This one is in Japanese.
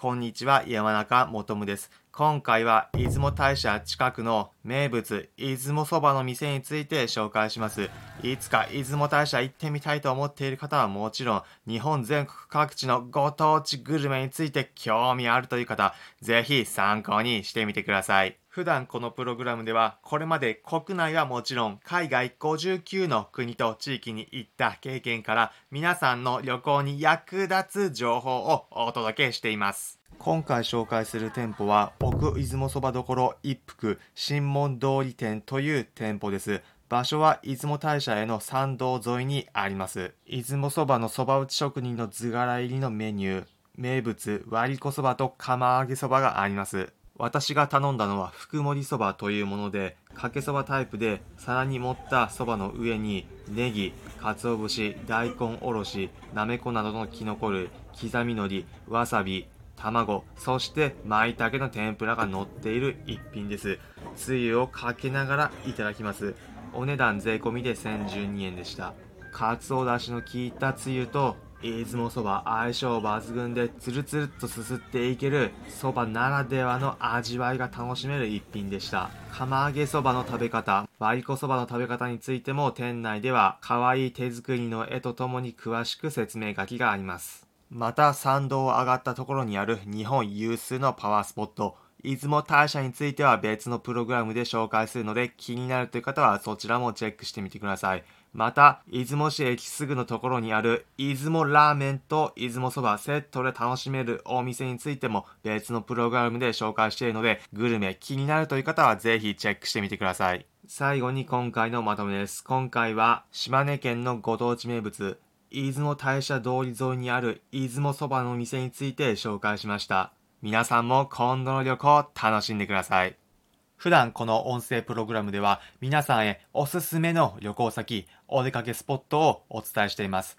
こんにちは、山中もとむです。今回は出雲大社近くの名物出雲そばの店について紹介します。いつか出雲大社行ってみたいと思っている方はもちろん日本全国各地のご当地グルメについて興味あるという方、ぜひ参考にしてみてください。普段このプログラムではこれまで国内はもちろん海外59の国と地域に行った経験から皆さんの旅行に役立つ情報をお届けしています。今回紹介する店舗は奥出雲そばどころ一服新門通り店という店舗です。場所は出雲大社への参道沿いにあります。出雲そばのそば打ち職人の図柄入りのメニュー、名物割り子そばと釜揚げそばがあります。私が頼んだのは福盛そばというもので、かけそばタイプで皿に盛ったそばの上にネギ、鰹節、大根おろし、なめこなどのきのこ類、刻み海苔、わさび、卵、そして舞茸の天ぷらが乗っている一品です。つゆをかけながらいただきます。お値段税込みで1012円でした。かつおだしの効いたつゆと出雲そば相性抜群でつるつるっとすすっていけるそばならではの味わいが楽しめる一品でした釜揚げそばの食べ方割り子そばの食べ方についても店内では可愛い手作りの絵とともに詳しく説明書きがありますまた参道を上がったところにある日本有数のパワースポット、出雲大社については別のプログラムで紹介するので気になるという方はそちらもチェックしてみてください。また、出雲市駅すぐのところにある出雲ラーメンと出雲そばセットで楽しめるお店についても別のプログラムで紹介しているのでグルメ気になるという方はぜひチェックしてみてください。最後に今回のまとめです。今回は島根県のご当地名物出雲大社通り沿いにある出雲そばの店について紹介しました。皆さんも今度の旅行楽しんでください。普段この音声プログラムでは皆さんへおすすめの旅行先、お出かけスポットをお伝えしています。